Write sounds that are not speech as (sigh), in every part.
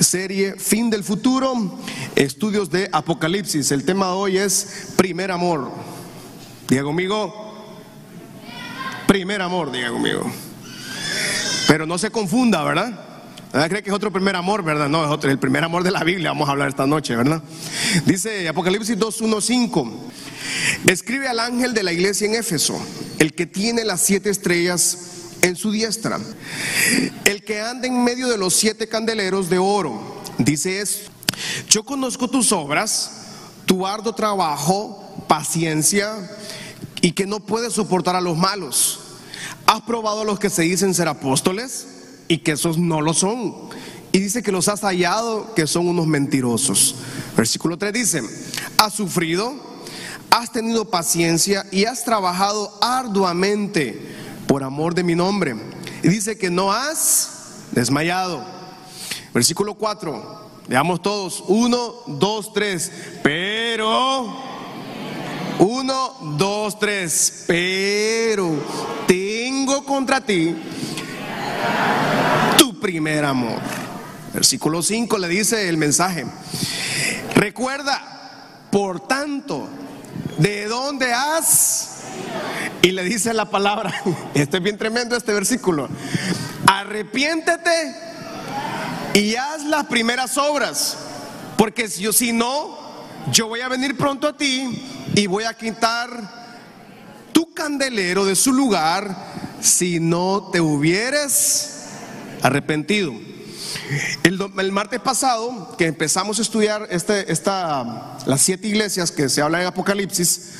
serie Fin del Futuro, estudios de Apocalipsis. El tema de hoy es primer amor. Diga conmigo, primer amor, diga conmigo. Pero no se confunda, ¿verdad? ¿Verdad? Cree que es otro primer amor, ¿verdad? No, es otro, el primer amor de la Biblia, vamos a hablar esta noche, ¿verdad? Dice Apocalipsis 2.1.5, escribe al ángel de la iglesia en Éfeso, el que tiene las siete estrellas en su diestra, el que anda en medio de los siete candeleros de oro, dice esto, yo conozco tus obras, tu arduo trabajo, paciencia, y que no puedes soportar a los malos. ¿Has probado a los que se dicen ser apóstoles? y que esos no lo son. Y dice que los has hallado que son unos mentirosos. Versículo 3 dice, has sufrido, has tenido paciencia y has trabajado arduamente por amor de mi nombre. Y dice que no has desmayado. Versículo 4, veamos todos, 1, 2, 3, pero... 1, 2, 3, pero tengo contra ti primer amor. Versículo 5 le dice el mensaje. Recuerda, por tanto, ¿de dónde has? Y le dice la palabra, (laughs) este es bien tremendo este versículo, arrepiéntete y haz las primeras obras, porque si, yo, si no, yo voy a venir pronto a ti y voy a quitar tu candelero de su lugar si no te hubieres arrepentido. El, martes pasado, que empezamos a estudiar este, esta, las siete iglesias que se habla en Apocalipsis,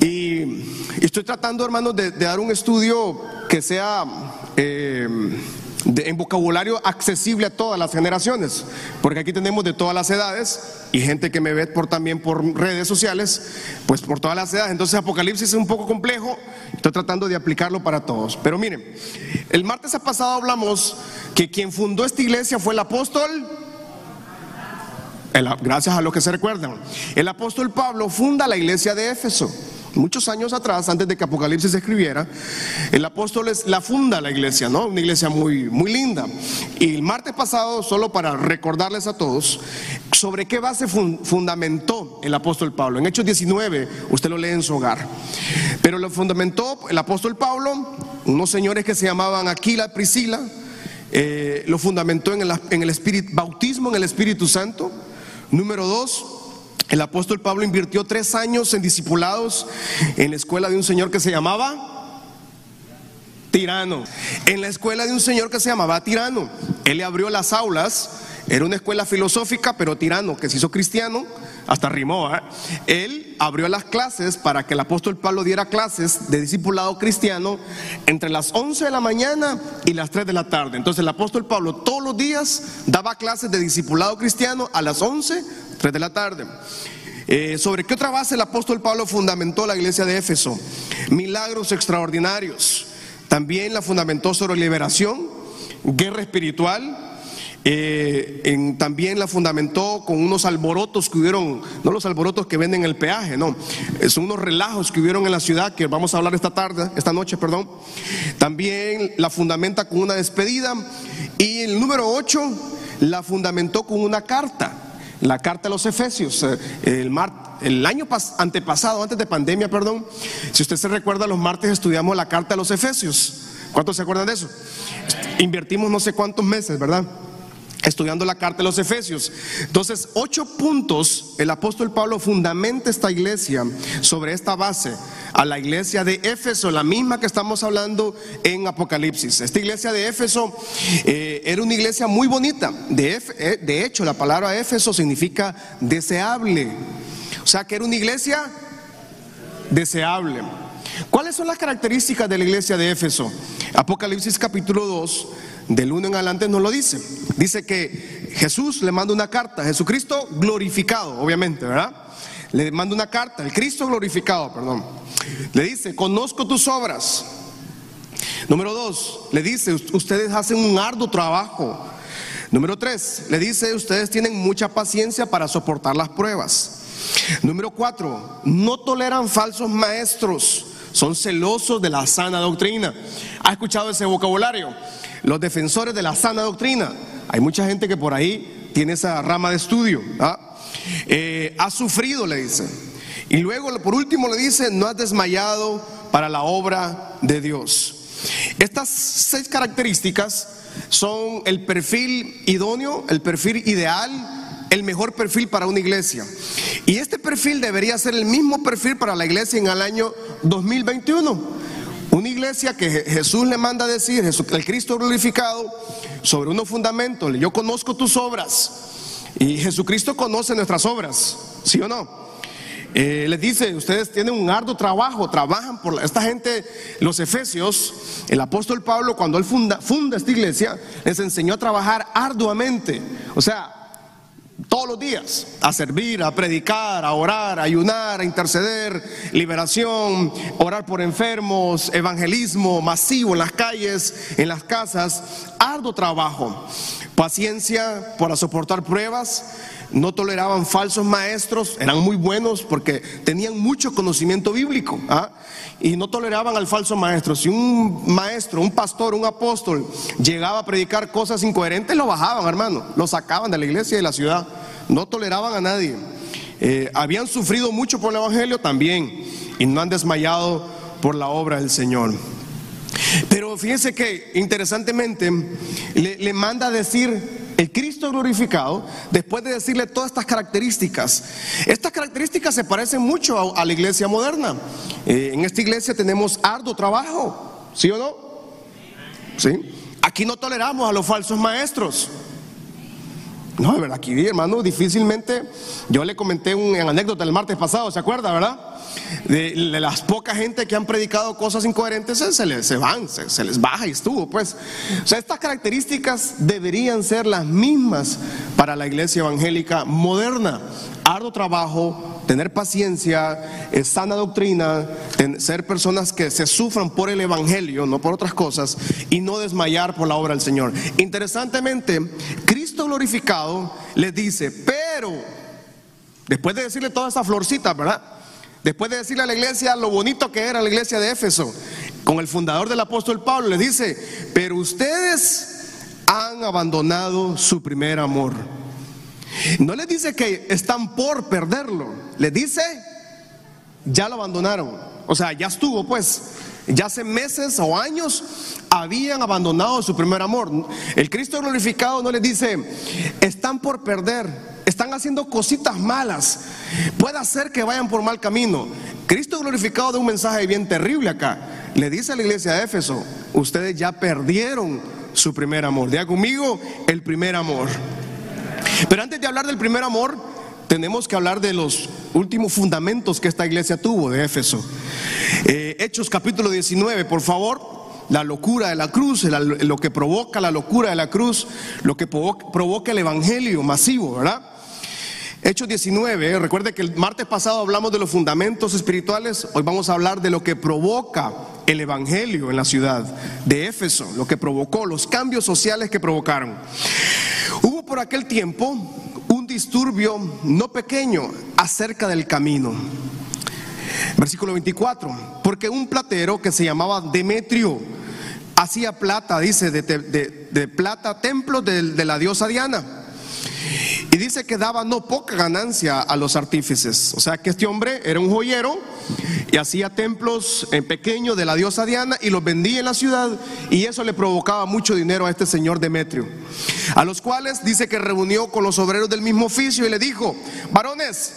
y, estoy tratando, hermanos, de, dar un estudio que sea eh, en vocabulario accesible a todas las generaciones, porque aquí tenemos de todas las edades y gente que me ve por, también por redes sociales, pues por todas las edades. Entonces Apocalipsis es un poco complejo, estoy tratando de aplicarlo para todos. Pero miren, el martes pasado hablamos que quien fundó esta iglesia fue el apóstol, gracias a lo que se recuerdan, el apóstol Pablo funda la iglesia de Éfeso. Muchos años atrás, antes de que Apocalipsis se escribiera, el apóstol la funda la iglesia, ¿no? Una iglesia muy, muy linda. Y el martes pasado, solo para recordarles a todos, sobre qué base fundamentó el apóstol Pablo. En Hechos 19, usted lo lee en su hogar. Pero lo fundamentó el apóstol Pablo, unos señores que se llamaban Aquila, Priscila, eh, lo fundamentó en el, en el espíritu, bautismo en el Espíritu Santo. Número dos, el apóstol Pablo invirtió tres años en discipulados en la escuela de un señor que se llamaba Tirano. En la escuela de un señor que se llamaba Tirano. Él le abrió las aulas. Era una escuela filosófica, pero Tirano, que se hizo cristiano, hasta rimó. ¿eh? Él abrió las clases para que el apóstol Pablo diera clases de discipulado cristiano entre las 11 de la mañana y las 3 de la tarde. Entonces el apóstol Pablo todos los días daba clases de discipulado cristiano a las 11, 3 de la tarde. Eh, ¿Sobre qué otra base el apóstol Pablo fundamentó la iglesia de Éfeso? Milagros extraordinarios. También la fundamentó sobre liberación, guerra espiritual, eh, también la fundamentó con unos alborotos que hubieron, no los alborotos que venden el peaje, no, eh, son unos relajos que hubieron en la ciudad que vamos a hablar esta tarde, esta noche, perdón. También la fundamenta con una despedida y el número 8 la fundamentó con una carta. La carta a los Efesios, eh, el, el año antepasado, antes de pandemia, perdón, si usted se recuerda, los martes estudiamos la carta a los Efesios. ¿Cuántos se acuerdan de eso? Invertimos no sé cuántos meses, ¿verdad? Estudiando la carta de los Efesios. Entonces, ocho puntos, el apóstol Pablo fundamenta esta iglesia sobre esta base, a la iglesia de Éfeso, la misma que estamos hablando en Apocalipsis. Esta iglesia de Éfeso eh, era una iglesia muy bonita. De, eh, de hecho, la palabra Éfeso significa deseable. O sea, que era una iglesia deseable. ¿Cuáles son las características de la iglesia de Éfeso? Apocalipsis capítulo 2 del 1 en adelante nos lo dice. Dice que Jesús le manda una carta, Jesucristo glorificado, obviamente, ¿verdad? Le manda una carta, el Cristo glorificado, perdón. Le dice, conozco tus obras. Número dos, le dice, ustedes hacen un arduo trabajo. Número tres, le dice, ustedes tienen mucha paciencia para soportar las pruebas. Número cuatro, no toleran falsos maestros, son celosos de la sana doctrina. ¿Ha escuchado ese vocabulario? Los defensores de la sana doctrina Hay mucha gente que por ahí tiene esa rama de estudio. ¿ah? Eh, ha sufrido, le dice. Y luego, por último, le dice, no has desmayado para la obra de Dios. Estas seis características son el perfil idóneo, el perfil ideal, el mejor perfil para una iglesia. Y este perfil debería ser el mismo perfil para la iglesia en el año 2021. Una iglesia que Jesús le manda a decir, el Cristo glorificado, sobre unos fundamentos, yo conozco tus obras y Jesucristo conoce nuestras obras, ¿sí o no? Eh, les dice, ustedes tienen un arduo trabajo, trabajan por esta gente, los efesios, el apóstol Pablo cuando él funda, funda esta iglesia, les enseñó a trabajar arduamente, o sea, todos los días, a servir, a predicar, a orar, a ayunar, a interceder, liberación, orar por enfermos, evangelismo masivo en las calles, en las casas, arduo trabajo, paciencia para soportar pruebas, no toleraban falsos maestros, eran muy buenos porque tenían mucho conocimiento bíblico ¿ah? y no toleraban al falso maestro. Si un maestro, un pastor, un apóstol llegaba a predicar cosas incoherentes, lo bajaban, hermano, lo sacaban de la iglesia y de la ciudad, no toleraban a nadie. Eh, habían sufrido mucho por el Evangelio también y no han desmayado por la obra del Señor. Pero fíjense que interesantemente le, le manda a decir el Cristo glorificado, después de decirle todas estas características, estas características se parecen mucho a, la iglesia moderna. Eh, en esta iglesia tenemos arduo trabajo, ¿sí o no? ¿Sí? Aquí no toleramos a los falsos maestros. No, de verdad, aquí, hermano, difícilmente. Yo le comenté una anécdota el martes pasado, ¿se acuerda, verdad? De, las pocas gente que han predicado cosas incoherentes, se, les, se van, se, les baja y estuvo, pues. O sea, estas características deberían ser las mismas para la iglesia evangélica moderna. Ardo trabajo, tener paciencia, sana doctrina, ser personas que se sufran por el Evangelio, no por otras cosas, y no desmayar por la obra del Señor. Interesantemente, Cristo glorificado les dice, pero, después de decirle toda esa florcita, ¿verdad? Después de decirle a la iglesia lo bonito que era la iglesia de Éfeso, con el fundador del apóstol Pablo, le dice, pero ustedes han abandonado su primer amor. No les dice que están por perderlo, les dice, ya lo abandonaron. O sea, ya estuvo pues, ya hace meses o años habían abandonado su primer amor. El Cristo glorificado no les dice, están por perder, están haciendo cositas malas, puede ser que vayan por mal camino. Cristo glorificado da un mensaje bien terrible acá. Le dice a la iglesia de Éfeso, ustedes ya perdieron su primer amor. Diga conmigo, el primer amor. Pero antes de hablar del primer amor, tenemos que hablar de los últimos fundamentos que esta iglesia tuvo de Éfeso. Eh, Hechos capítulo 19, por favor. La locura de la cruz, lo que provoca la locura de la cruz, lo que provoca el evangelio masivo, ¿verdad? Hechos 19, recuerde que el martes pasado hablamos de los fundamentos espirituales, hoy vamos a hablar de lo que provoca el Evangelio en la ciudad de Éfeso, lo que provocó, los cambios sociales que provocaron. Por aquel tiempo un disturbio no pequeño acerca del camino. Versículo 24, porque un platero que se llamaba Demetrio hacía plata, dice, de, plata templo de, de la diosa Diana y dice que daba no poca ganancia a los artífices. O sea que este hombre era un joyero y hacía templos en pequeño de la diosa Diana y los vendía en la ciudad y eso le provocaba mucho dinero a este señor Demetrio. A los cuales dice que reunió con los obreros del mismo oficio y le dijo, varones,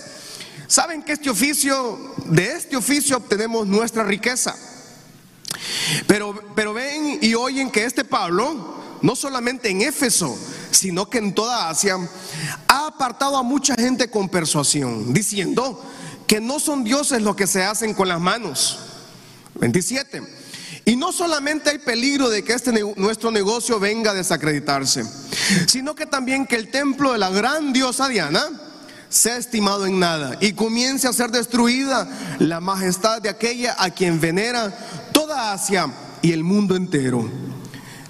¿saben que este oficio, de este oficio obtenemos nuestra riqueza? Pero, pero ven y oyen que este Pablo, no solamente en Éfeso, sino que en toda Asia, ha apartado a mucha gente con persuasión, diciendo que no son dioses los que se hacen con las manos. 27. Y no solamente hay peligro de que este nuestro negocio venga a desacreditarse, sino que también que el templo de la gran diosa Diana sea estimado en nada y comience a ser destruida la majestad de aquella a quien venera toda Asia y el mundo entero.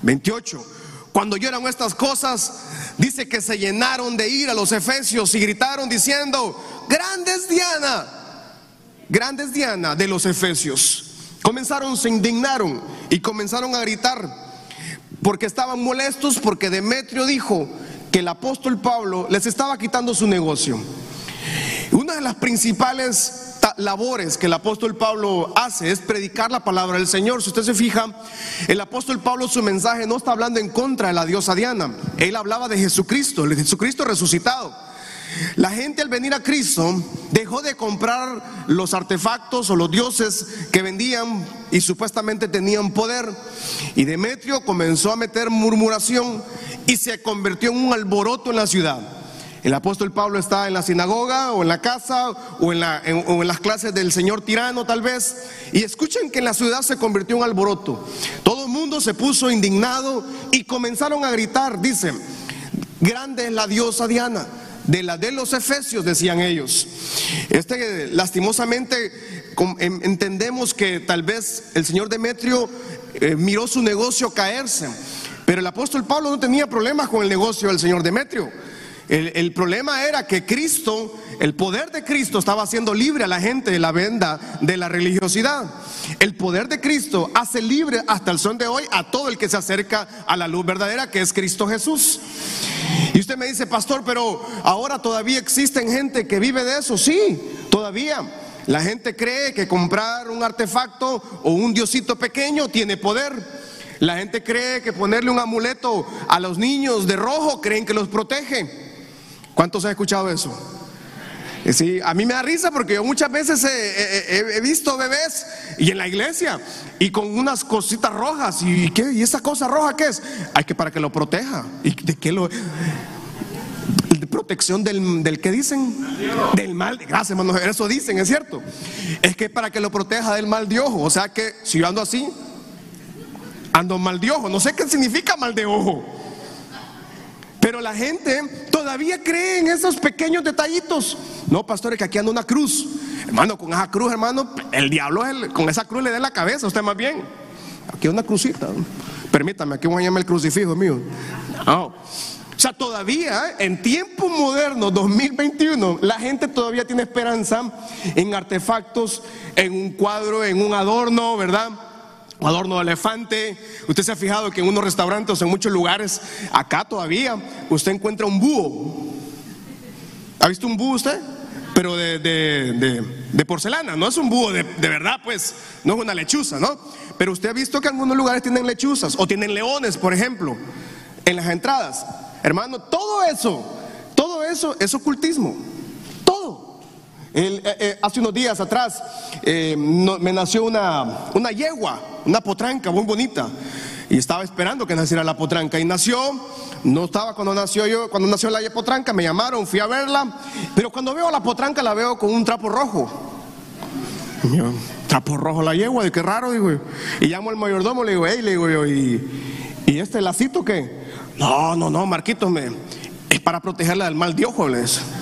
28. Cuando oyeron estas cosas, dice que se llenaron de ira los efesios y gritaron diciendo, grandes Diana, grandes Diana de los efesios. Comenzaron, se indignaron y comenzaron a gritar porque estaban molestos porque Demetrio dijo que el apóstol Pablo les estaba quitando su negocio. Una de las principales labores que el apóstol Pablo hace es predicar la palabra del Señor. Si usted se fija, el apóstol Pablo su mensaje no está hablando en contra de la diosa Diana. Él hablaba de Jesucristo, el Jesucristo resucitado. La gente al venir a Cristo dejó de comprar los artefactos o los dioses que vendían y supuestamente tenían poder. Y Demetrio comenzó a meter murmuración y se convirtió en un alboroto en la ciudad. El apóstol Pablo está en la sinagoga o en la casa o en, las clases del señor tirano tal vez. Y escuchen que en la ciudad se convirtió en alboroto. Todo el mundo se puso indignado y comenzaron a gritar, dicen, grande es la diosa Diana. De la de los efesios, decían ellos. Este, lastimosamente, entendemos que tal vez el señor Demetrio eh, miró su negocio caerse, pero el apóstol Pablo no tenía problemas con el negocio del señor Demetrio. El, problema era que Cristo, el poder de Cristo estaba haciendo libre a la gente de la venda de la religiosidad. El poder de Cristo hace libre hasta el son de hoy a todo el que se acerca a la luz verdadera que es Cristo Jesús. Y usted me dice, pastor, pero ahora todavía existen gente que vive de eso. Sí, todavía. La gente cree que comprar un artefacto o un diosito pequeño tiene poder. La gente cree que ponerle un amuleto a los niños de rojo creen que los protege. ¿Cuántos han escuchado eso? Eh, sí, a mí me da risa porque yo muchas veces he, visto bebés y en la iglesia y con unas cositas rojas. ¿Y, qué? ¿Y esa cosa roja qué es? Hay que para que lo proteja. ¿Y de qué lo.? De protección del, del que dicen? Del mal. Gracias, hermano. Eso dicen, es cierto. Es que para que lo proteja del mal de ojo. O sea que si yo ando así, ando mal de ojo. No sé qué significa mal de ojo. Pero la gente todavía cree en esos pequeños detallitos. No, pastores, que aquí anda una cruz. Hermano, con esa cruz, hermano, el diablo con esa cruz le da la cabeza, usted más bien. Aquí una crucita. Permítame, aquí voy a llamar el crucifijo mío. O sea, todavía en tiempo moderno, 2021, la gente todavía tiene esperanza en artefactos, en un cuadro, en un adorno, ¿verdad? Adorno de elefante. Usted se ha fijado que en unos restaurantes, en muchos lugares, acá todavía, usted encuentra un búho. ¿Ha visto un búho usted? Pero de, porcelana, no es un búho de, verdad, pues, no es una lechuza, ¿no? Pero usted ha visto que en algunos lugares tienen lechuzas o tienen leones, por ejemplo, en las entradas. Hermano, todo eso, todo eso es ocultismo. Eh, eh, hace unos días atrás eh, me nació una, una yegua, una potranca muy bonita. Y estaba esperando que naciera la potranca. Y nació, no estaba cuando nació yo, cuando nació la potranca, me llamaron, fui a verla. Pero cuando veo a la potranca la veo con un trapo rojo. trapo rojo la yegua, de qué raro, digo. Y llamo al mayordomo, le digo, hey, le digo ¿y, ¿y este lacito qué? No, no, no, Marquito, me, es para protegerla del mal de ojo, les. ¿Y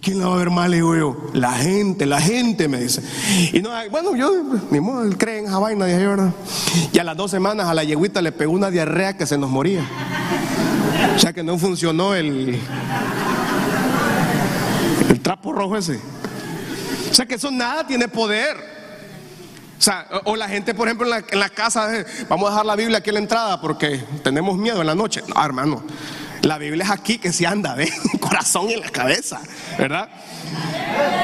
quién la va a ver mal? digo yo, la gente, la gente me dice. Y no, bueno, yo, mi modo, él cree en esa vaina, dije ¿verdad? Y a las dos semanas a la yeguita le pegó una diarrea que se nos moría. O sea que no funcionó el, trapo rojo ese. O sea que eso nada tiene poder. O sea, o la gente, por ejemplo, en la, en casa, eh, vamos a dejar la Biblia aquí en la entrada porque tenemos miedo en la noche. No, hermano, la Biblia es aquí que se anda de (laughs) corazón en la cabeza, ¿verdad?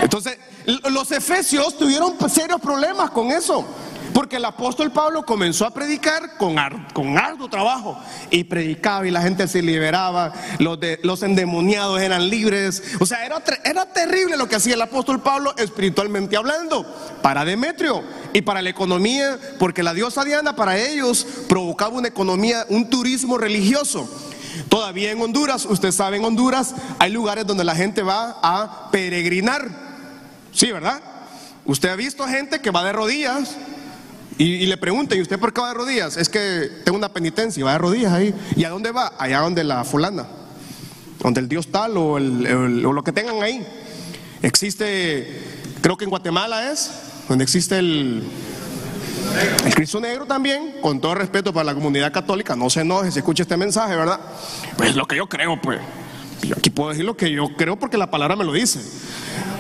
Entonces, los efesios tuvieron serios problemas con eso. Porque el apóstol Pablo comenzó a predicar con, con arduo trabajo y predicaba y la gente se liberaba, los, los endemoniados eran libres. O sea, era, era terrible lo que hacía el apóstol Pablo espiritualmente hablando para Demetrio y para la economía, porque la diosa Diana para ellos provocaba una economía, un turismo religioso. Todavía en Honduras, usted sabe, en Honduras hay lugares donde la gente va a peregrinar. Sí, ¿verdad? Usted ha visto gente que va de rodillas y, le pregunta, ¿y usted por qué va de rodillas? Es que tengo una penitencia y va de rodillas ahí. ¿Y a dónde va? Allá donde la fulana, donde el Dios tal o, o lo que tengan ahí. Existe, creo que en Guatemala es, donde existe el, el Cristo Negro también, con todo respeto para la comunidad católica, no se enoje si escucha este mensaje, ¿verdad? Pues lo que yo creo, pues. Yo aquí puedo decir lo que yo creo porque la palabra me lo dice.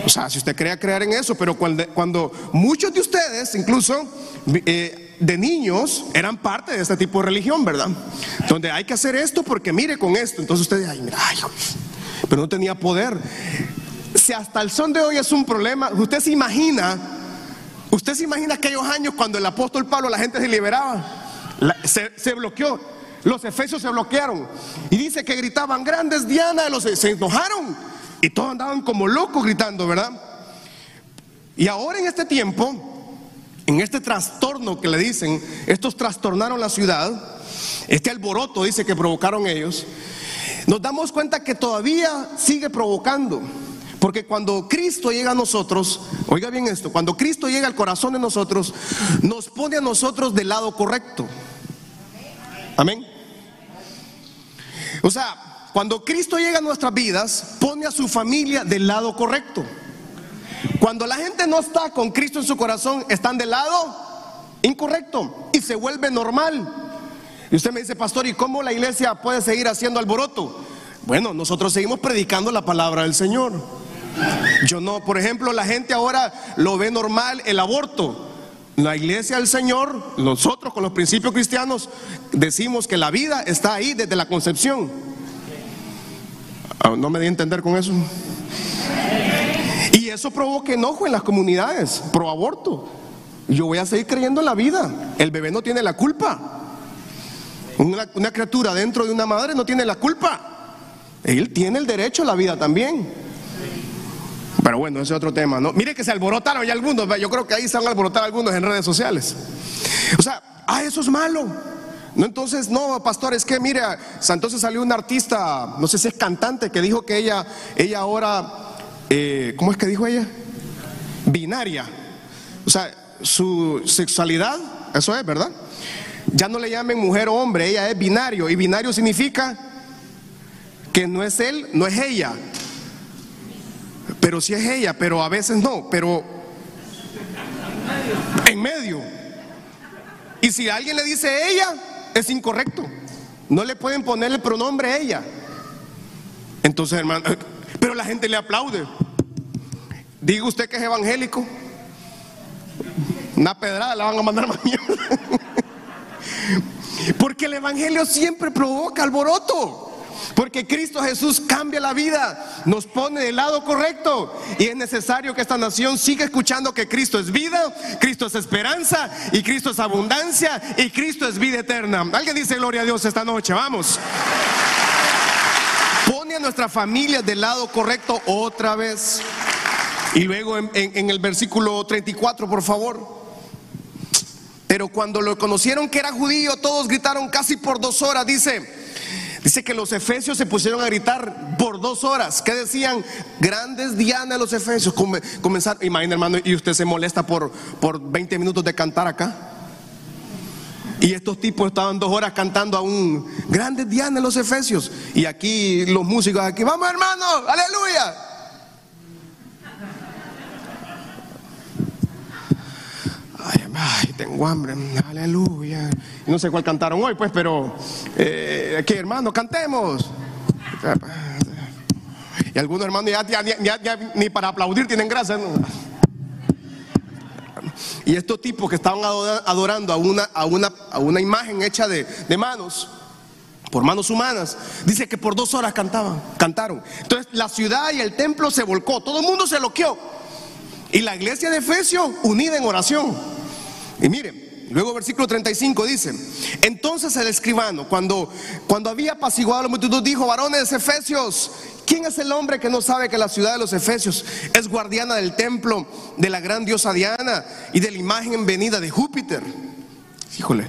O sea, si usted crea creer en eso, pero cuando, muchos de ustedes incluso eh, de niños eran parte de este tipo de religión, ¿verdad? Donde hay que hacer esto porque mire con esto. Entonces ustedes, ay, mira, ay, pero no tenía poder. Si hasta el son de hoy es un problema, usted se imagina, usted se imagina aquellos años cuando el apóstol Pablo la gente se liberaba, se, bloqueó, los efesios se bloquearon. Y dice que gritaban grandes Diana, los, se enojaron. Y todos andaban como locos gritando, ¿verdad? Y ahora en este tiempo, en este trastorno que le dicen, estos trastornaron la ciudad, este alboroto dice que provocaron ellos, nos damos cuenta que todavía sigue provocando. Porque cuando Cristo llega a nosotros, oiga bien esto, cuando Cristo llega al corazón de nosotros, nos pone a nosotros del lado correcto. Amén. O sea, cuando Cristo llega a nuestras vidas, pone a su familia del lado correcto. Cuando la gente no está con Cristo en su corazón, están del lado incorrecto y se vuelve normal. Y usted me dice, pastor, ¿y cómo la iglesia puede seguir haciendo alboroto? Bueno, nosotros seguimos predicando la palabra del Señor. Yo no, por ejemplo, la gente ahora lo ve normal el aborto. La iglesia del Señor, nosotros con los principios cristianos, decimos que la vida está ahí desde la concepción. Ah, ¿No me di a entender con eso? Y eso provoca enojo en las comunidades, pro aborto. Yo voy a seguir creyendo en la vida. El bebé no tiene la culpa. Una, una, criatura dentro de una madre no tiene la culpa. Él tiene el derecho a la vida también. Pero bueno, ese es otro tema. ¿no? Mire que se alborotaron ya algunos. Yo creo que ahí se van a algunos en redes sociales. O sea, ah, eso es malo. No, entonces, no, pastor, es que mire, entonces salió una artista, no sé si es cantante, que dijo que ella, ella ahora eh, ¿cómo es que dijo ella? Binaria. O sea, su sexualidad, eso es, ¿verdad? Ya no le llamen mujer o hombre, ella es binario. Y binario significa que no es él, no es ella. Pero sí es ella, pero a veces no, pero en medio. Y si alguien le dice ella, es incorrecto. No le pueden poner el pronombre ella. Entonces, hermano, pero la gente le aplaude. Diga usted que es evangélico. Una pedrada la van a mandar mañana. (laughs) Porque el evangelio siempre provoca alboroto. Porque Cristo Jesús cambia la vida, nos pone del lado correcto. Y es necesario que esta nación siga escuchando que Cristo es vida, Cristo es esperanza y Cristo es abundancia y Cristo es vida eterna. Alguien dice gloria a Dios esta noche, vamos pone a nuestra familia del lado correcto otra vez. Y luego en, el versículo 34, por favor. Pero cuando lo conocieron que era judío, todos gritaron casi por dos horas. Dice, dice que los efesios se pusieron a gritar por dos horas. ¿Qué decían? Grandes Diana los efesios. Comenzar, imagina hermano, y usted se molesta por, por 20 minutos de cantar acá. Y estos tipos estaban dos horas cantando a un grande Diana los Efesios. Y aquí los músicos, aquí, vamos hermano, aleluya. Ay, tengo hambre, aleluya. No sé cuál cantaron hoy, pues, pero eh, aquí hermano, cantemos. Y algunos hermanos ya, ni para aplaudir tienen gracia. Y estos tipos que estaban adorando a una, a una, a una imagen hecha de, de manos, por manos humanas, dice que por dos horas cantaban, cantaron. Entonces la ciudad y el templo se volcó, todo el mundo se loqueó. Y la iglesia de Efesios unida en oración. Y miren, Luego versículo 35 dice, entonces el escribano, cuando, cuando había apaciguado a la multitud, dijo, varones efesios, ¿quién es el hombre que no sabe que la ciudad de los efesios es guardiana del templo de la gran diosa Diana y de la imagen en venida de Júpiter? Híjole.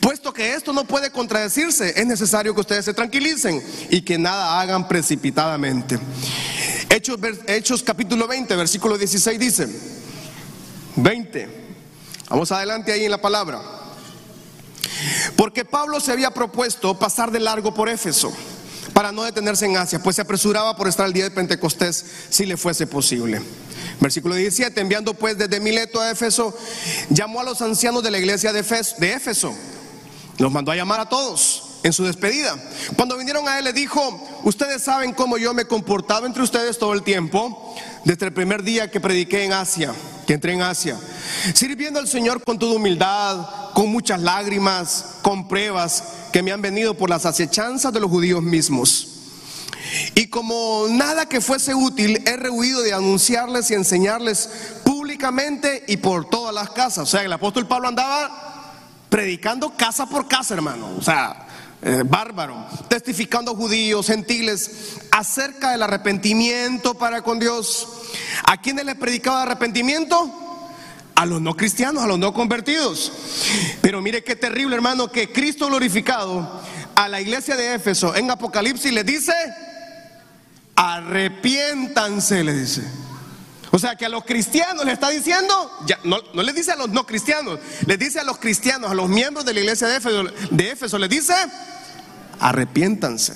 Puesto que esto no puede contradecirse, es necesario que ustedes se tranquilicen y que nada hagan precipitadamente. Hechos, Hechos capítulo 20, versículo 16 dice, 20. Vamos adelante ahí en la palabra. Porque Pablo se había propuesto pasar de largo por Éfeso para no detenerse en Asia, pues se apresuraba por estar el día de Pentecostés si le fuese posible. Versículo 17, enviando pues desde Mileto a Éfeso, llamó a los ancianos de la iglesia de Éfeso, los mandó a llamar a todos en su despedida. Cuando vinieron a él le dijo, ustedes saben cómo yo me he comportado entre ustedes todo el tiempo desde el primer día que prediqué en Asia, que entré en Asia, sirviendo al Señor con toda humildad, con muchas lágrimas, con pruebas que me han venido por las acechanzas de los judíos mismos. Y como nada que fuese útil, he rehuido de anunciarles y enseñarles públicamente y por todas las casas. O sea, el apóstol Pablo andaba predicando casa por casa, hermano. O sea, eh, bárbaro, testificando a judíos, gentiles, acerca del arrepentimiento para con Dios. ¿A quiénes les predicaba arrepentimiento? A los no cristianos, a los no convertidos. Pero mire qué terrible, hermano, que Cristo glorificado a la iglesia de Éfeso en Apocalipsis le dice, arrepiéntanse, le dice. O sea que a los cristianos le está diciendo, ya, no, no le dice a los no cristianos, le dice a los cristianos, a los miembros de la iglesia de Éfeso, de Éfeso le dice, arrepiéntanse.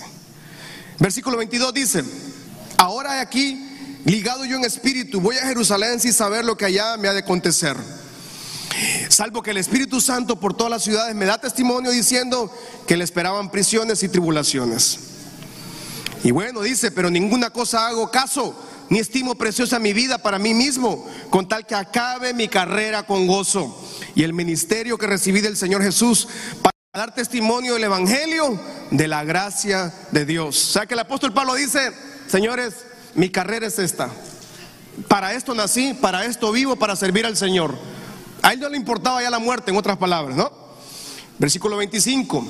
Versículo 22 dice, ahora aquí, ligado yo en espíritu, voy a Jerusalén sin saber lo que allá me ha de acontecer. Salvo que el Espíritu Santo por todas las ciudades me da testimonio diciendo que le esperaban prisiones y tribulaciones. Y bueno, dice, pero ninguna cosa hago caso, ni estimo preciosa mi vida para mí mismo, con tal que acabe mi carrera con gozo y el ministerio que recibí del Señor Jesús para dar testimonio del Evangelio de la gracia de Dios. O sea que el apóstol Pablo dice, señores, mi carrera es esta. Para esto nací, para esto vivo, para servir al Señor. A él no le importaba ya la muerte, en otras palabras, ¿no? Versículo 25.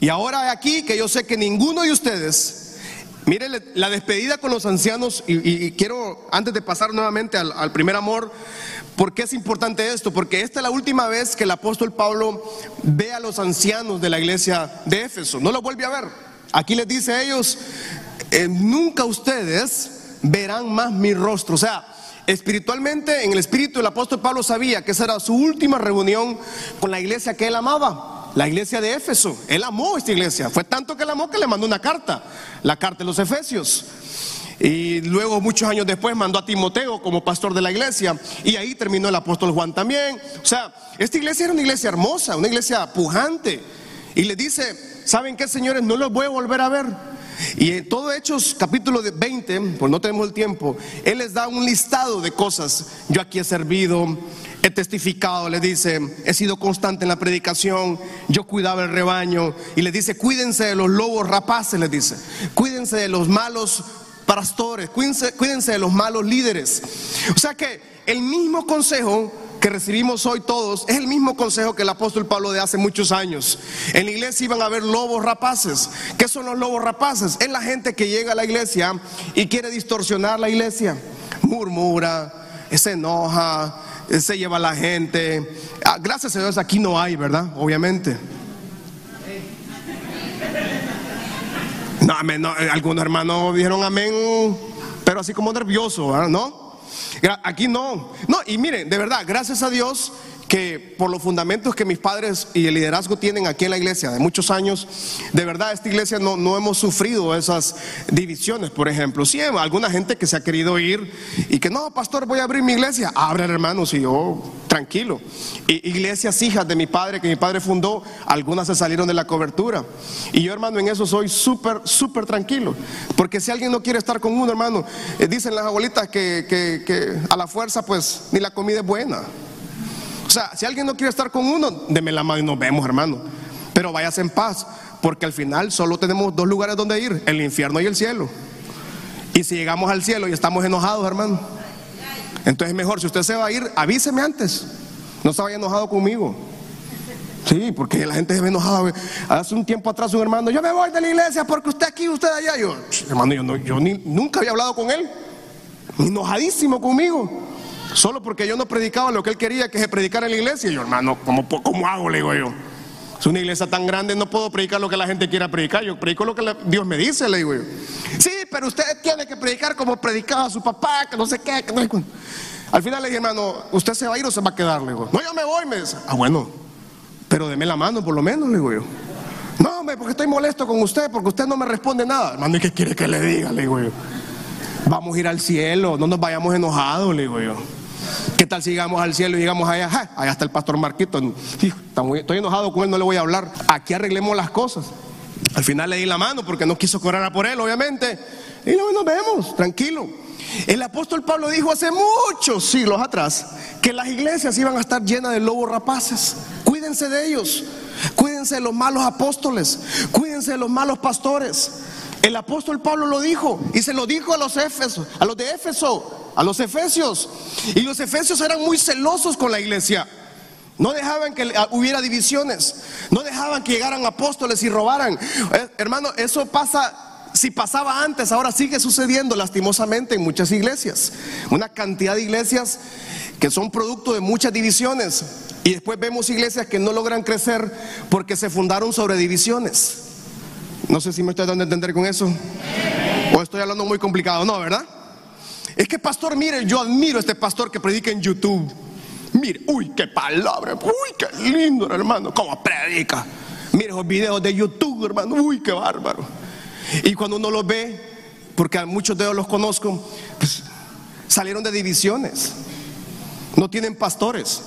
Y ahora aquí que yo sé que ninguno de ustedes, mire la despedida con los ancianos, y, quiero, antes de pasar nuevamente al, primer amor, ¿Por qué es importante esto? Porque esta es la última vez que el apóstol Pablo ve a los ancianos de la iglesia de Éfeso. No los vuelve a ver. Aquí les dice a ellos, eh, nunca ustedes verán más mi rostro. O sea, espiritualmente, en el espíritu el apóstol Pablo sabía que esa era su última reunión con la iglesia que él amaba. La iglesia de Éfeso. Él amó esta iglesia. Fue tanto que él amó que le mandó una carta. La carta de los Efesios. Y luego, muchos años después, mandó a Timoteo como pastor de la iglesia. Y ahí terminó el apóstol Juan también. O sea, esta iglesia era una iglesia hermosa, una iglesia pujante. Y le dice, ¿saben qué, señores? No los voy a volver a ver. Y en todo Hechos capítulo 20, pues no tenemos el tiempo, Él les da un listado de cosas. Yo aquí he servido, he testificado, le dice, he sido constante en la predicación, yo cuidaba el rebaño. Y le dice, cuídense de los lobos rapaces, le dice, cuídense de los malos pastores, cuídense, cuídense de los malos líderes. O sea que el mismo consejo que recibimos hoy todos es el mismo consejo que el apóstol Pablo de hace muchos años. En la iglesia iban a haber lobos rapaces. ¿Qué son los lobos rapaces? Es la gente que llega a la iglesia y quiere distorsionar la iglesia. Murmura, se enoja, se lleva a la gente. Ah, gracias a Dios aquí no hay, ¿verdad? Obviamente. No, amén, eh, algunos hermanos dijeron amén, pero así como nervioso, ¿no? Aquí no. No, y miren, de verdad, gracias a Dios que por los fundamentos que mis padres y el liderazgo tienen aquí en la iglesia de muchos años, de verdad esta iglesia no, no hemos sufrido esas divisiones, por ejemplo. Sí, alguna gente que se ha querido ir y que no, pastor, voy a abrir mi iglesia. Abre, hermanos, y yo tranquilo. Y, iglesias hijas de mi padre, que mi padre fundó, algunas se salieron de la cobertura. Y yo, hermano, en eso soy súper, súper tranquilo. Porque si alguien no quiere estar con uno, hermano, eh, dicen las abuelitas que, que, que a la fuerza, pues ni la comida es buena. Sea, si alguien no quiere estar con uno, deme la mano y nos vemos, hermano. Pero váyase en paz, porque al final solo tenemos dos lugares donde ir, el infierno y el cielo. Y si llegamos al cielo y estamos enojados, hermano, entonces mejor, si usted se va a ir, avíseme antes. No se vaya enojado conmigo. Sí, porque la gente se ve enojada. Hace un tiempo atrás un hermano, yo me voy de la iglesia porque usted aquí, usted allá. Yo, hermano, yo, no, yo ni, nunca había hablado con él. Enojadísimo conmigo. Solo porque yo no predicaba lo que él quería que se predicara en la iglesia. Y yo, hermano, ¿cómo, ¿cómo hago? Le digo yo. Es una iglesia tan grande, no puedo predicar lo que la gente quiera predicar. Yo predico lo que Dios me dice, le digo yo. Sí, pero usted tiene que predicar como predicaba su papá, que no sé qué. Al final le dije, hermano, ¿usted se va a ir o se va a quedar? Le digo, no, yo me voy, me dice. Ah, bueno, pero deme la mano por lo menos, le digo yo. No, hombre, porque estoy molesto con usted, porque usted no me responde nada. Hermano, ¿y qué quiere que le diga? Le digo yo. Vamos a ir al cielo, no nos vayamos enojados, le digo yo. ¿Qué tal si llegamos al cielo y llegamos allá? allá está el pastor Marquito. estoy enojado con él, no le voy a hablar. Aquí arreglemos las cosas. Al final le di la mano porque no quiso cobrar por él, obviamente. Y luego nos vemos, tranquilo. El apóstol Pablo dijo hace muchos siglos atrás que las iglesias iban a estar llenas de lobos rapaces. Cuídense de ellos. Cuídense de los malos apóstoles. Cuídense de los malos pastores. El apóstol Pablo lo dijo y se lo dijo a los Éfesos, a los de Éfeso, a los efesios. Y los efesios eran muy celosos con la iglesia. No dejaban que hubiera divisiones. No dejaban que llegaran apóstoles y robaran. Eh, hermano, eso pasa si pasaba antes, ahora sigue sucediendo lastimosamente en muchas iglesias. Una cantidad de iglesias que son producto de muchas divisiones. Y después vemos iglesias que no logran crecer porque se fundaron sobre divisiones. No sé si me estoy dando a entender con eso. O estoy hablando muy complicado, no, ¿verdad? Es que pastor, mire, yo admiro a este pastor que predica en YouTube. Mire, uy, qué palabra, uy, qué lindo, hermano, cómo predica. Mire esos videos de YouTube, hermano, uy, qué bárbaro. Y cuando uno los ve, porque a muchos de ellos los conozco, pues, salieron de divisiones. No tienen pastores.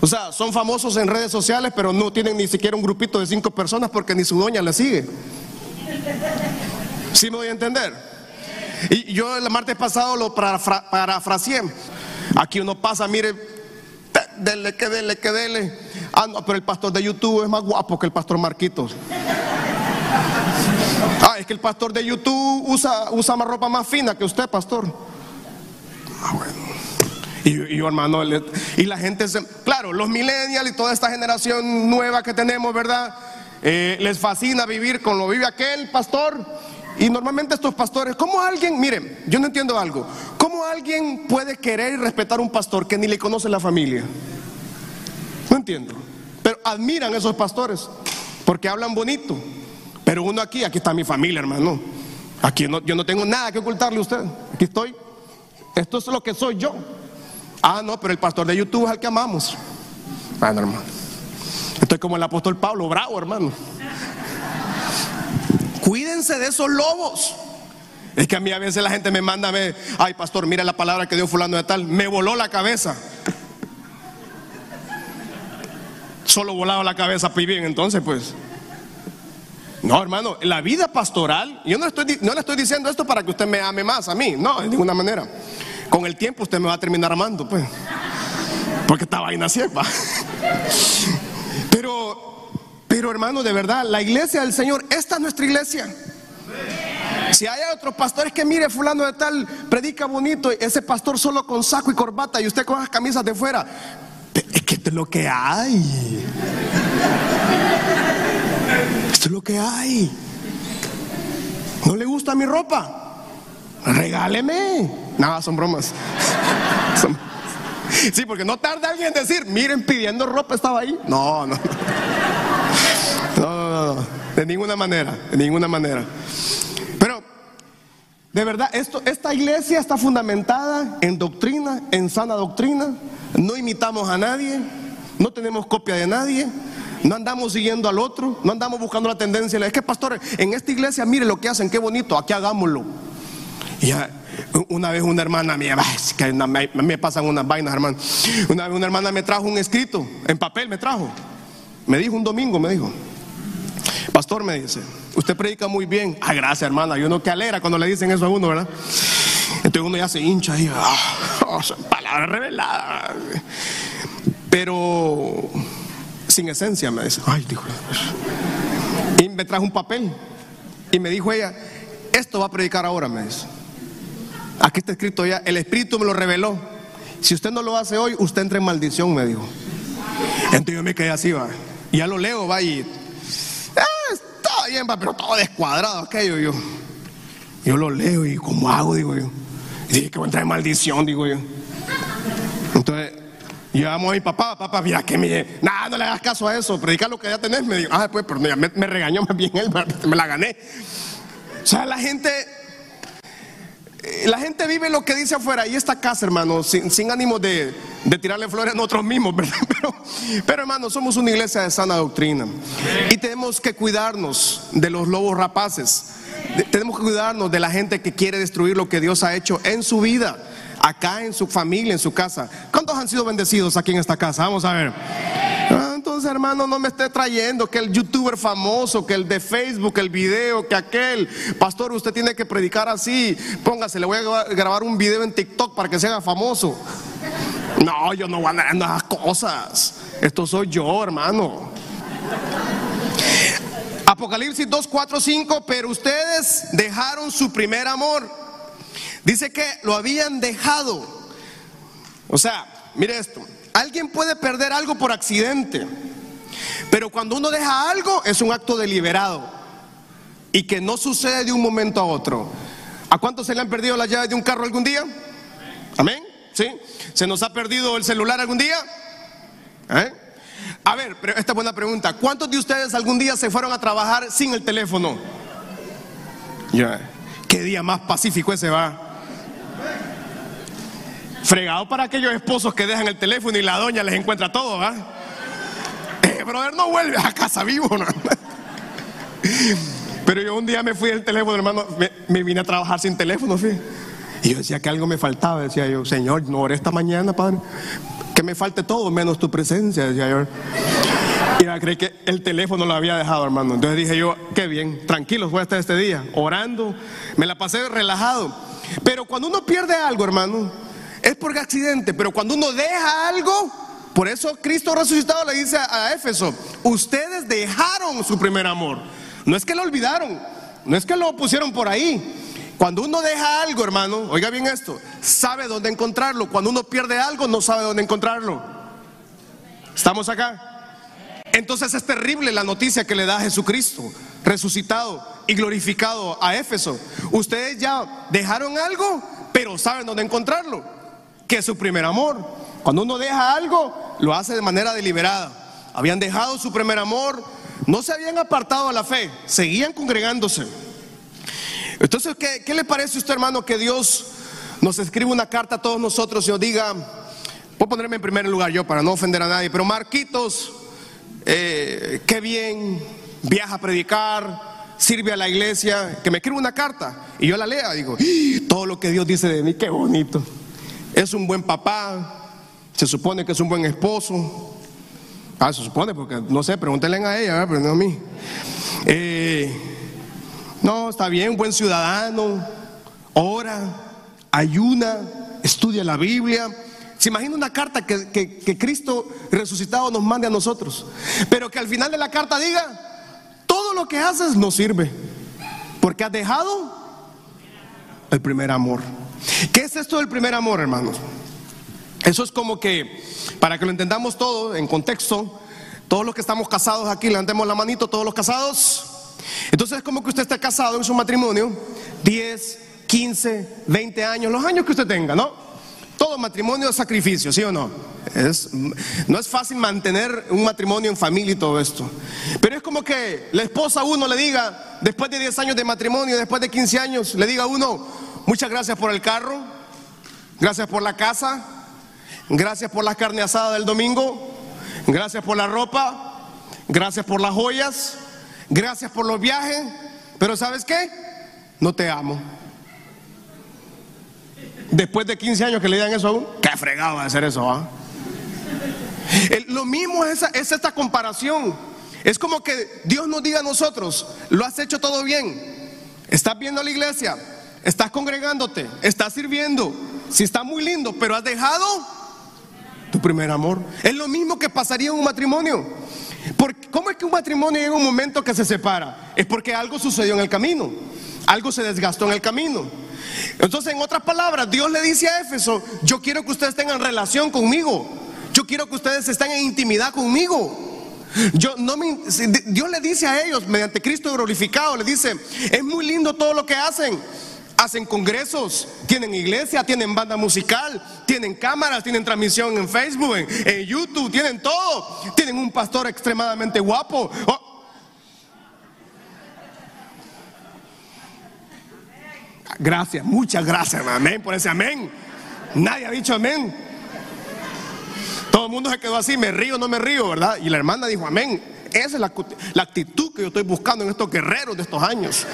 O sea, son famosos en redes sociales, pero no tienen ni siquiera un grupito de cinco personas porque ni su doña le sigue. ¿Sí me voy a entender? Y yo el martes pasado lo parafraseé. Aquí uno pasa, mire, dele, que dele, que dele. Ah, no, pero el pastor de YouTube es más guapo que el pastor Marquitos. Ah, es que el pastor de YouTube usa, usa más ropa más fina que usted, pastor. Ah, bueno. Y, yo, hermano, y la gente, claro, los millennials y toda esta generación nueva que tenemos, ¿verdad? Eh, les fascina vivir con lo vive aquel pastor. Y normalmente estos pastores, ¿cómo alguien, miren, yo no entiendo algo, ¿cómo alguien puede querer y respetar a un pastor que ni le conoce la familia? No entiendo. Pero admiran a esos pastores porque hablan bonito. Pero uno aquí, aquí está mi familia, hermano. Aquí yo no tengo nada que ocultarle a usted. Aquí estoy. Esto es lo que soy yo. Ah, no, pero el pastor de YouTube es el que amamos. Bueno, hermano. Estoy como el apóstol Pablo, bravo, hermano. Cuídense de esos lobos. Es que a mí a veces la gente me manda ver, ay pastor, mira la palabra que dio fulano de tal, me voló la cabeza. Solo volaba la cabeza, pues bien, entonces pues. No, hermano, la vida pastoral, yo no, estoy, no le estoy diciendo esto para que usted me ame más a mí, no, de ninguna manera. Con el tiempo usted me va a terminar amando, pues. Porque esta vaina sierva. Pero, pero hermano, de verdad, la iglesia del Señor, esta es nuestra iglesia. Si hay otros pastores que mire, fulano de tal, predica bonito, ese pastor solo con saco y corbata y usted con las camisas de fuera. Es que esto es lo que hay. Esto es lo que hay. ¿No le gusta mi ropa? Regáleme. Nada, son bromas. (laughs) Sí, porque no tarda alguien en decir, miren, pidiendo ropa estaba ahí. No, no. No, no, De ninguna manera, de ninguna manera. Pero, de verdad, esto, esta iglesia está fundamentada en doctrina, en sana doctrina. No imitamos a nadie, no tenemos copia de nadie. No andamos siguiendo al otro, no andamos buscando la tendencia. Es que, pastor, en esta iglesia, mire lo que hacen, qué bonito, aquí hagámoslo. Y una vez una hermana mía, me pasan unas vainas, hermano. Una vez una hermana me trajo un escrito, en papel me trajo. Me dijo un domingo, me dijo, pastor, me dice, usted predica muy bien. Ah, gracias, hermana. Y uno que alegra cuando le dicen eso a uno, ¿verdad? Entonces uno ya se hincha y, ah, oh, palabras reveladas. Pero sin esencia, me dice. Ay, dijo. Y me trajo un papel. Y me dijo ella, esto va a predicar ahora, me dice. Aquí está escrito ya, el Espíritu me lo reveló. Si usted no lo hace hoy, usted entra en maldición, me dijo. Entonces yo me quedé así, va. Ya lo leo, va, y. Ah, está bien, va, pero todo descuadrado aquello, yo. Yo lo leo y, ¿cómo hago? Digo yo. Dije que voy a entrar en maldición, digo yo. Entonces, y llamo a mi papá, papá, mira que me. Nada, no le hagas caso a eso, predica lo que ya tenés. Me dijo, ah, pues, pero me regañó más bien él, (laughs) me la gané. O sea, la gente. La gente vive lo que dice afuera. Y esta casa, hermano, sin, ánimo de, tirarle flores a nosotros mismos, (laughs) ¿verdad? Pero, pero, hermano, somos una iglesia de sana doctrina. Y tenemos que cuidarnos de los lobos rapaces. tenemos que cuidarnos de la gente que quiere destruir lo que Dios ha hecho en su vida acá en su familia, en su casa. ¿Cuántos han sido bendecidos aquí en esta casa? Vamos a ver. Hermano, no me esté trayendo que el youtuber famoso, que el de Facebook, el video, que aquel. Pastor, usted tiene que predicar así. Póngase, le voy a grabar un video en TikTok para que sea famoso. No, yo no voy a esas cosas. Esto soy yo, hermano. Apocalipsis 2, 4, 5, pero ustedes dejaron su primer amor. Dice que lo habían dejado. O sea, mire esto. Alguien puede perder algo por accidente, pero cuando uno deja algo es un acto deliberado y que no sucede de un momento a otro. ¿A cuántos se le han perdido las llaves de un carro algún día? Amén. ¿Sí? ¿Se nos ha perdido el celular algún día? ¿Eh? A ver, pero esta es buena pregunta. ¿Cuántos de ustedes algún día se fueron a trabajar sin el teléfono? Ya. ¿Qué día más pacífico ese va? Fregado para aquellos esposos que dejan el teléfono y la doña les encuentra todo, ¿va? Eh, brother, no vuelve a casa vivo, ¿no? Pero yo un día me fui del teléfono, hermano, me, vine a trabajar sin teléfono, ¿sí? Y yo decía que algo me faltaba, decía yo, Señor, no oré esta mañana, Padre, que me falte todo menos tu presencia, decía yo. Y ya creí que el teléfono lo había dejado, hermano. Entonces dije yo, qué bien, tranquilos voy a estar este día, orando, me la pasé relajado. Pero cuando uno pierde algo, hermano, es por accidente, pero cuando uno deja algo, por eso Cristo resucitado le dice a, Éfeso, ustedes dejaron su primer amor. No es que lo olvidaron, no es que lo pusieron por ahí. Cuando uno deja algo, hermano, oiga bien esto, sabe dónde encontrarlo. Cuando uno pierde algo, no sabe dónde encontrarlo. ¿Estamos acá? Entonces es terrible la noticia que le da Jesucristo, resucitado y glorificado a Éfeso. Ustedes ya dejaron algo, pero saben dónde encontrarlo que es su primer amor. Cuando uno deja algo, lo hace de manera deliberada. Habían dejado su primer amor, no se habían apartado a la fe, seguían congregándose. Entonces, ¿qué, le parece a usted, hermano, que Dios nos escribe una carta a todos nosotros y nos diga, puedo ponerme en primer lugar yo para no ofender a nadie, pero Marquitos, eh, qué bien, viaja a predicar, sirve a la iglesia, que me escriba una carta y yo la lea, digo, ¡Ah! todo lo que Dios dice de mí, qué bonito es un buen papá, se supone que es un buen esposo. Ah, se supone, porque no sé, pregúntenle a ella, pero no a mí. Eh, no, está bien, buen ciudadano, ora, ayuna, estudia la Biblia. Se imagina una carta que, que, Cristo resucitado nos mande a nosotros, pero que al final de la carta diga, todo lo que haces no sirve, porque has dejado el primer amor. ¿Qué es esto del primer amor, hermanos? Eso es como que, para que lo entendamos todo en contexto, todos los que estamos casados aquí, levantemos la manito, todos los casados. Entonces es como que usted esté casado en su matrimonio, 10, 15, 20 años, los años que usted tenga, ¿no? Todo matrimonio es sacrificio, ¿sí o no? Es, no es fácil mantener un matrimonio en familia y todo esto. Pero es como que la esposa a uno le diga, después de 10 años de matrimonio, después de 15 años, le diga a uno, Muchas gracias por el carro, gracias por la casa, gracias por la carne asada del domingo, gracias por la ropa, gracias por las joyas, gracias por los viajes, pero ¿sabes qué? No te amo. Después de 15 años que le digan eso aún, qué fregado a hacer eso, ¿ah? Lo mismo es, es esta comparación. Es como que Dios nos diga a nosotros, lo has hecho todo bien, estás viendo la iglesia, estás congregándote, estás sirviendo, si está muy lindo, pero has dejado tu primer amor. Es lo mismo que pasaría en un matrimonio. ¿Cómo es que un matrimonio llega un momento que se separa? Es porque algo sucedió en el camino, algo se desgastó en el camino. Entonces, en otras palabras, Dios le dice a Éfeso, yo quiero que ustedes tengan relación conmigo, yo quiero que ustedes estén en intimidad conmigo. Yo, no me, Dios le dice a ellos, mediante Cristo glorificado, le dice, es muy lindo todo lo que hacen, hacen congresos, tienen iglesia, tienen banda musical, tienen cámaras, tienen transmisión en Facebook, en, YouTube, tienen todo. Tienen un pastor extremadamente guapo. Oh. Gracias, muchas gracias, amén, por ese amén. Nadie ha dicho amén. Todo el mundo se quedó así, me río, no me río, ¿verdad? Y la hermana dijo amén. Esa es la, la actitud que yo estoy buscando en estos guerreros de estos años.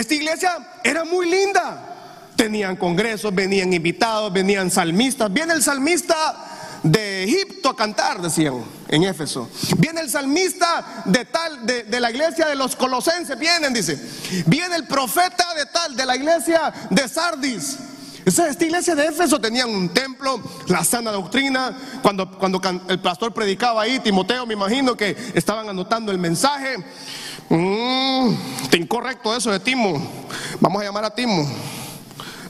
Esta iglesia era muy linda. Tenían congresos, venían invitados, venían salmistas. Viene el salmista de Egipto a cantar, decían en Éfeso. Viene el salmista de tal, de, de, la iglesia de los colosenses, vienen, dice. Viene el profeta de tal, de la iglesia de Sardis. Esta iglesia de Éfeso tenía un templo, la sana doctrina. Cuando, cuando el pastor predicaba ahí, Timoteo, me imagino que estaban anotando el mensaje. Mm, está incorrecto eso de Timo. Vamos a llamar a Timo.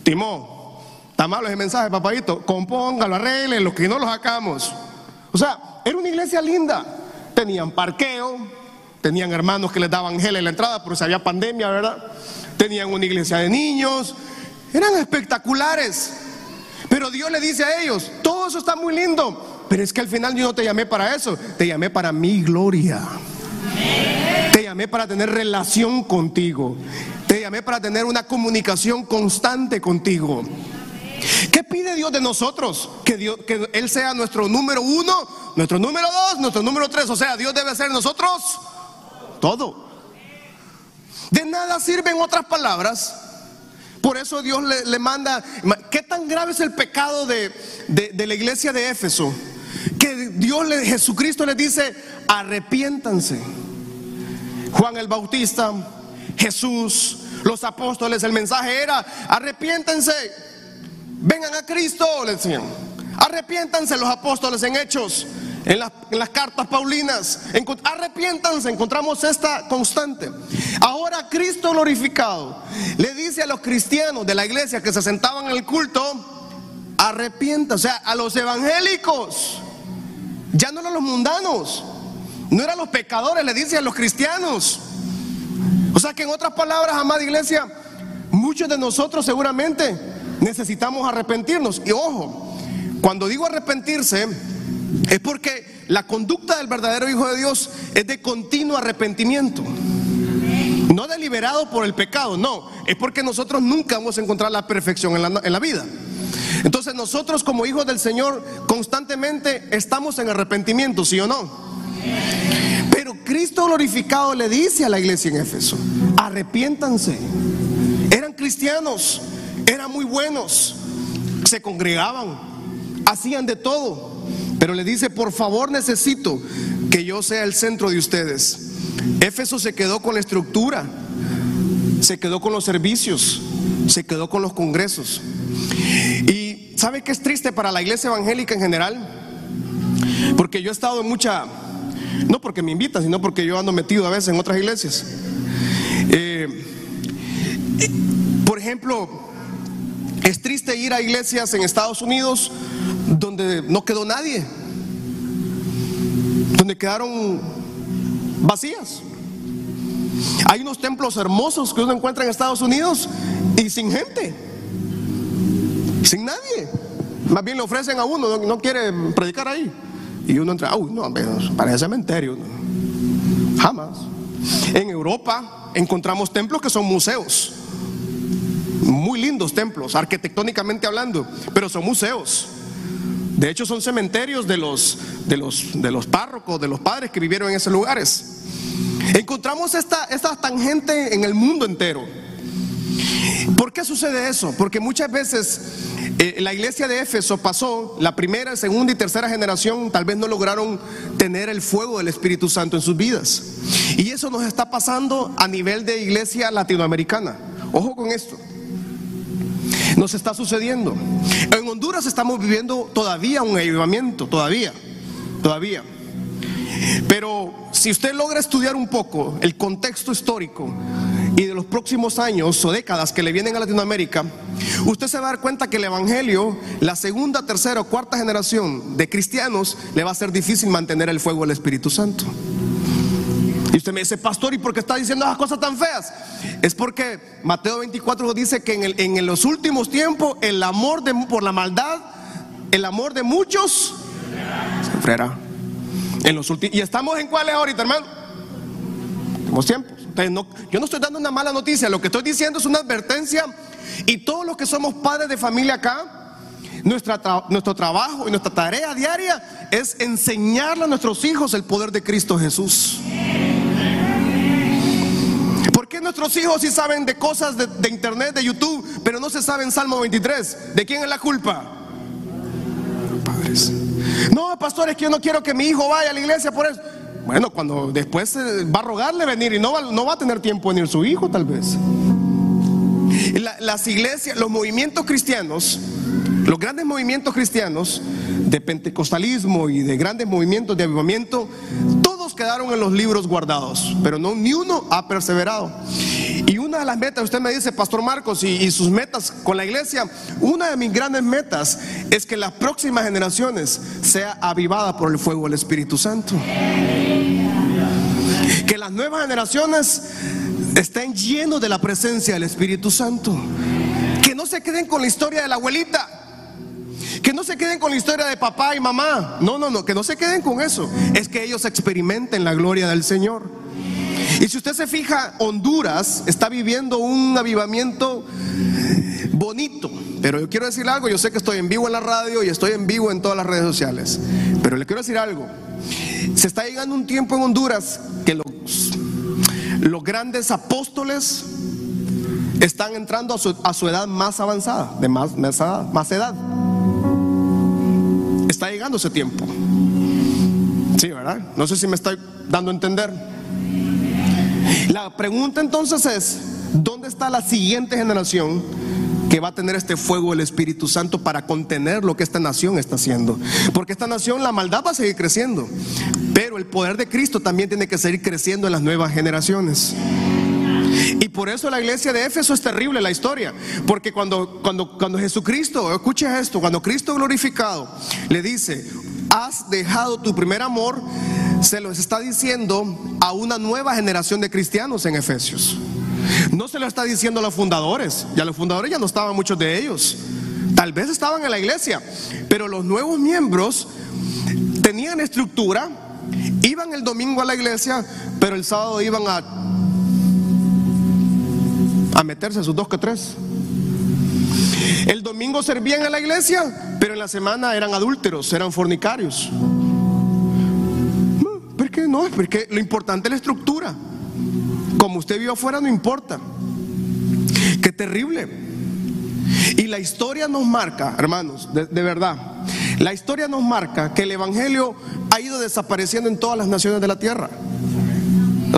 Timo, está malo ese mensaje, papadito. Compóngalo, arreglen, los que no lo sacamos. O sea, era una iglesia linda. Tenían parqueo, tenían hermanos que les daban gel en la entrada, porque si había pandemia, ¿verdad? Tenían una iglesia de niños, eran espectaculares. Pero Dios le dice a ellos, todo eso está muy lindo, pero es que al final yo no te llamé para eso, te llamé para mi gloria. Te llamé para tener relación contigo. Te llamé para tener una comunicación constante contigo. ¿Qué pide Dios de nosotros? Que, Dios, que Él sea nuestro número uno, nuestro número dos, nuestro número tres. O sea, Dios debe ser nosotros todo. De nada sirven otras palabras por eso Dios le, manda, ¿qué tan grave es el pecado de, la iglesia de Éfeso? Que Dios, le, Jesucristo les dice, arrepiéntanse. Juan el Bautista, Jesús, los apóstoles, el mensaje era, arrepiéntanse, vengan a Cristo, le decían. Arrepiéntanse los apóstoles en hechos en, las cartas paulinas. arrepiéntanse, encontramos esta constante. Ahora Cristo glorificado le dice a los cristianos de la iglesia que se sentaban en el culto, arrepiéntanse, o sea, a los evangélicos, ya no eran los mundanos, no eran los pecadores, le dice a los cristianos. O sea que en otras palabras, amada iglesia, muchos de nosotros seguramente necesitamos arrepentirnos. Y ojo, cuando digo arrepentirse, es porque la conducta del verdadero Hijo de Dios es de continuo arrepentimiento. No deliberado por el pecado, no. Es porque nosotros nunca vamos a encontrar la perfección en la, en la vida. Entonces nosotros como hijos del Señor constantemente estamos en arrepentimiento, ¿sí o no? Pero Cristo glorificado le dice a la iglesia en Éfeso, arrepiéntanse. Eran cristianos, eran muy buenos, se congregaban, hacían de todo. Pero le dice, por favor necesito que yo sea el centro de ustedes. Éfeso se quedó con la estructura, se quedó con los servicios, se quedó con los congresos. Y ¿sabe qué es triste para la iglesia evangélica en general? Porque yo he estado en mucha, no porque me invitan, sino porque yo ando metido a veces en otras iglesias. Eh, por ejemplo, es triste ir a iglesias en Estados Unidos donde no quedó nadie, donde quedaron vacías. Hay unos templos hermosos que uno encuentra en Estados Unidos y sin gente, sin nadie. Más bien le ofrecen a uno, no, quiere predicar ahí. Y uno entra, uy, no, parece cementerio. Jamás. En Europa encontramos templos que son museos. Muy lindos templos, arquitectónicamente hablando, pero son museos. De hecho, son cementerios de los, de los, de los párrocos, de los padres que vivieron en esos lugares. Encontramos esta, esta tangente en el mundo entero. ¿Por qué sucede eso? Porque muchas veces eh, la iglesia de Éfeso pasó, la primera, segunda y tercera generación tal vez no lograron tener el fuego del Espíritu Santo en sus vidas. Y eso nos está pasando a nivel de iglesia latinoamericana. Ojo con esto nos está sucediendo. En Honduras estamos viviendo todavía un avivamiento, todavía, todavía. Pero si usted logra estudiar un poco el contexto histórico y de los próximos años o décadas que le vienen a Latinoamérica, usted se va a dar cuenta que el Evangelio, la segunda, tercera o cuarta generación de cristianos, le va a ser difícil mantener el fuego del Espíritu Santo. Y usted me dice, pastor, ¿y por qué está diciendo esas cosas tan feas? Es porque Mateo 24 dice que en, los últimos tiempos el amor de, por la maldad, el amor de muchos se enfriará. En los ¿Y estamos en cuáles ahorita, hermano? Tenemos tiempos. Yo no estoy dando una mala noticia, lo que estoy diciendo es una advertencia. Y todos los que somos padres de familia acá, nuestra nuestro trabajo y nuestra tarea diaria es enseñarle a nuestros hijos el poder de Cristo Jesús qué nuestros hijos sí saben de cosas de, internet, de YouTube, pero no se saben Salmo 23? ¿De quién es la culpa? Padres. No, pastor, es que yo no quiero que mi hijo vaya a la iglesia por eso. Bueno, cuando después eh, va a rogarle venir y no va, no va a tener tiempo de venir su hijo, tal vez. las iglesias, los movimientos cristianos, los grandes movimientos cristianos de pentecostalismo y de grandes movimientos de avivamiento, quedaron en los libros guardados, pero no ni uno ha perseverado. Y una de las metas, usted me dice, Pastor Marcos, y, sus metas con la iglesia, una de mis grandes metas es que las próximas generaciones sea avivada por el fuego del Espíritu Santo. Que las nuevas generaciones estén llenos de la presencia del Espíritu Santo. Que no se queden con la historia de la abuelita. Que no se queden con la historia de papá y mamá. No, no, no, que no se queden con eso. Es que ellos experimenten la gloria del Señor. Y si usted se fija, Honduras está viviendo un avivamiento bonito. Pero yo quiero decir algo, yo sé que estoy en vivo en la radio y estoy en vivo en todas las redes sociales. Pero le quiero decir algo. Se está llegando un tiempo en Honduras que los, grandes apóstoles están entrando a su, edad más avanzada, de más, más, más edad. Está llegando ese tiempo. Sí, ¿verdad? No sé si me estoy dando a entender. La pregunta entonces es, ¿dónde está la siguiente generación que va a tener este fuego del Espíritu Santo para contener lo que esta nación está haciendo? Porque esta nación, la maldad va a seguir creciendo, pero el poder de Cristo también tiene que seguir creciendo en las nuevas generaciones. Por eso la iglesia de Éfeso es terrible la historia. Porque cuando, cuando, cuando Jesucristo, escucha esto, cuando Cristo glorificado le dice, has dejado tu primer amor, se los está diciendo a una nueva generación de cristianos en Efesios. No se lo está diciendo a los fundadores, ya los fundadores ya no estaban muchos de ellos. Tal vez estaban en la iglesia, pero los nuevos miembros tenían estructura, iban el domingo a la iglesia, pero el sábado iban a, a meterse sus dos que tres. El domingo servían en la iglesia, pero en la semana eran adúlteros, eran fornicarios. ¿Por qué no? Porque lo importante es la estructura. Como usted vio afuera, no importa. Qué terrible. Y la historia nos marca, hermanos, de, verdad, la historia nos marca que el Evangelio ha ido desapareciendo en todas las naciones de la tierra.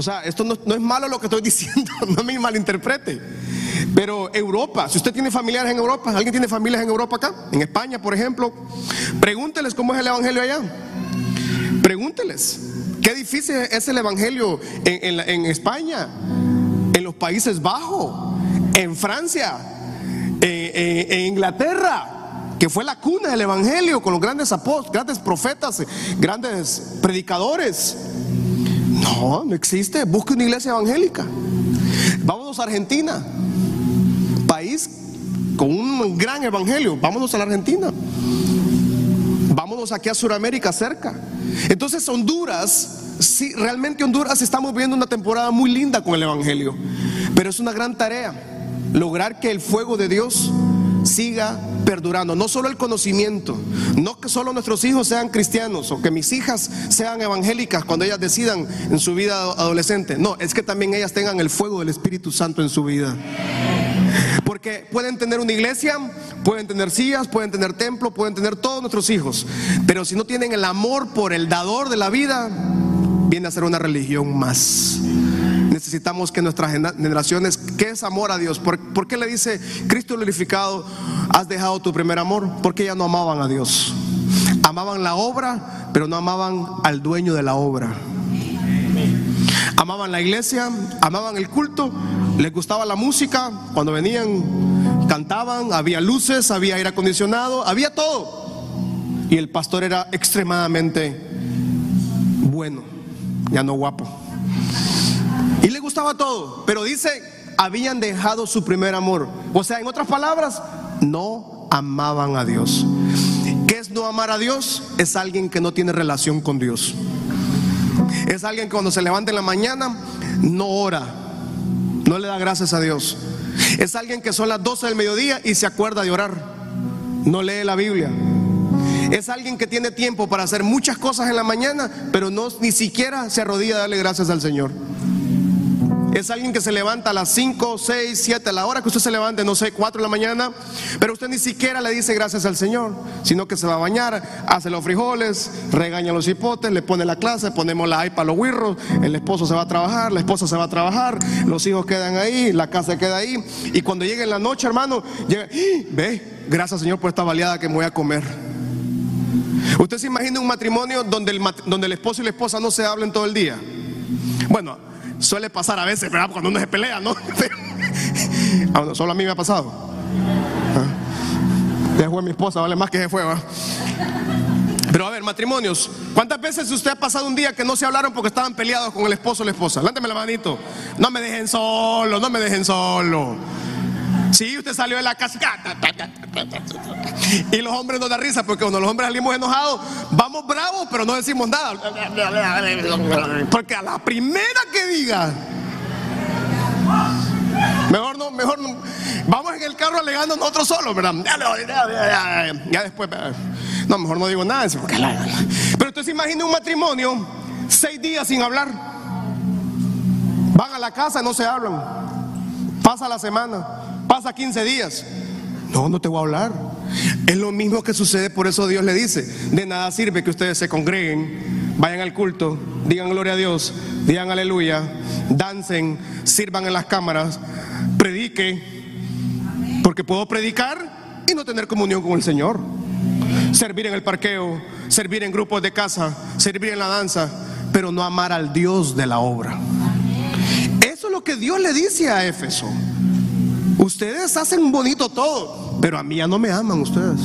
O sea, esto no, no es malo lo que estoy (laughs) diciendo, no me malinterprete. Pero Europa, si usted tiene familiares en Europa, ¿alguien tiene familias en Europa acá? En España, por ejemplo, pregúnteles cómo es el Evangelio allá. Pregúnteles. Qué difícil es el Evangelio en, España, en los Países Bajos, en Francia, en, Inglaterra, que fue la cuna del Evangelio con los grandes apóstoles, grandes profetas, grandes predicadores. No, no existe. Busque una iglesia evangélica. Vámonos a Argentina país con un gran evangelio. Vámonos a la Argentina. Vámonos aquí a Sudamérica cerca. Entonces Honduras, sí, realmente Honduras estamos viendo una temporada muy linda con el evangelio. Pero es una gran tarea lograr que el fuego de Dios siga perdurando. No solo el conocimiento, no que solo nuestros hijos sean cristianos o que mis hijas sean evangélicas cuando ellas decidan en su vida adolescente. No, es que también ellas tengan el fuego del Espíritu Santo en su vida. Porque pueden tener una iglesia, pueden tener sillas, pueden tener templo, pueden tener todos nuestros hijos. Pero si no tienen el amor por el dador de la vida, viene a ser una religión más. Necesitamos que nuestras generaciones, ¿qué es amor a Dios? ¿Por, qué le dice Cristo glorificado, has dejado tu primer amor? Porque ya no amaban a Dios. Amaban la obra, pero no amaban al dueño de la obra. Amaban la iglesia, amaban el culto, les gustaba la música, cuando venían cantaban, había luces, había aire acondicionado, había todo. Y el pastor era extremadamente bueno, ya no guapo. Gustaba todo, pero dice, habían dejado su primer amor. O sea, en otras palabras, no amaban a Dios. ¿Qué es no amar a Dios? Es alguien que no tiene relación con Dios. Es alguien que cuando se levanta en la mañana no ora, no le da gracias a Dios. Es alguien que son las 12 del mediodía y se acuerda de orar, no lee la Biblia. Es alguien que tiene tiempo para hacer muchas cosas en la mañana, pero no ni siquiera se arrodilla a darle gracias al Señor. Es alguien que se levanta a las 5, 6, 7, a la hora que usted se levante, no sé, 4 de la mañana, pero usted ni siquiera le dice gracias al Señor, sino que se va a bañar, hace los frijoles, regaña los hipotes, le pone la clase, ponemos la para los guirros, el esposo se va a trabajar, la esposa se va a trabajar, los hijos quedan ahí, la casa queda ahí, y cuando llegue en la noche, hermano, llega, ¡Ah! ve, gracias Señor por esta baleada que me voy a comer. ¿Usted se imagina un matrimonio donde el, donde el esposo y la esposa no se hablen todo el día? Bueno, suele pasar a veces, ¿verdad? Cuando uno se pelea, ¿no? (laughs) Ah, solo a mí me ha pasado. Ya fue mi esposa, vale más que se fue, ¿va? Pero a ver, matrimonios, ¿cuántas veces usted ha pasado un día que no se hablaron porque estaban peleados con el esposo o la esposa? Lánteme la manito. No me dejen solo, no me dejen solo. Si usted salió de la casa y los hombres no dan risa porque cuando los hombres salimos enojados, vamos bravos, pero no decimos nada. Porque a la primera que diga, mejor no, mejor no. Vamos en el carro alegando nosotros solos, ¿verdad? Ya después, no, mejor no digo nada. Pero usted se imagina un matrimonio, seis días sin hablar. Van a la casa no se hablan. Pasa la semana, pasa 15 días. No, no te voy a hablar. Es lo mismo que sucede, por eso Dios le dice, de nada sirve que ustedes se congreguen, vayan al culto, digan gloria a Dios, digan aleluya, dancen, sirvan en las cámaras, predique, porque puedo predicar y no tener comunión con el Señor. Servir en el parqueo, servir en grupos de casa, servir en la danza, pero no amar al Dios de la obra. Eso es lo que Dios le dice a Éfeso. Ustedes hacen bonito todo, pero a mí ya no me aman ustedes.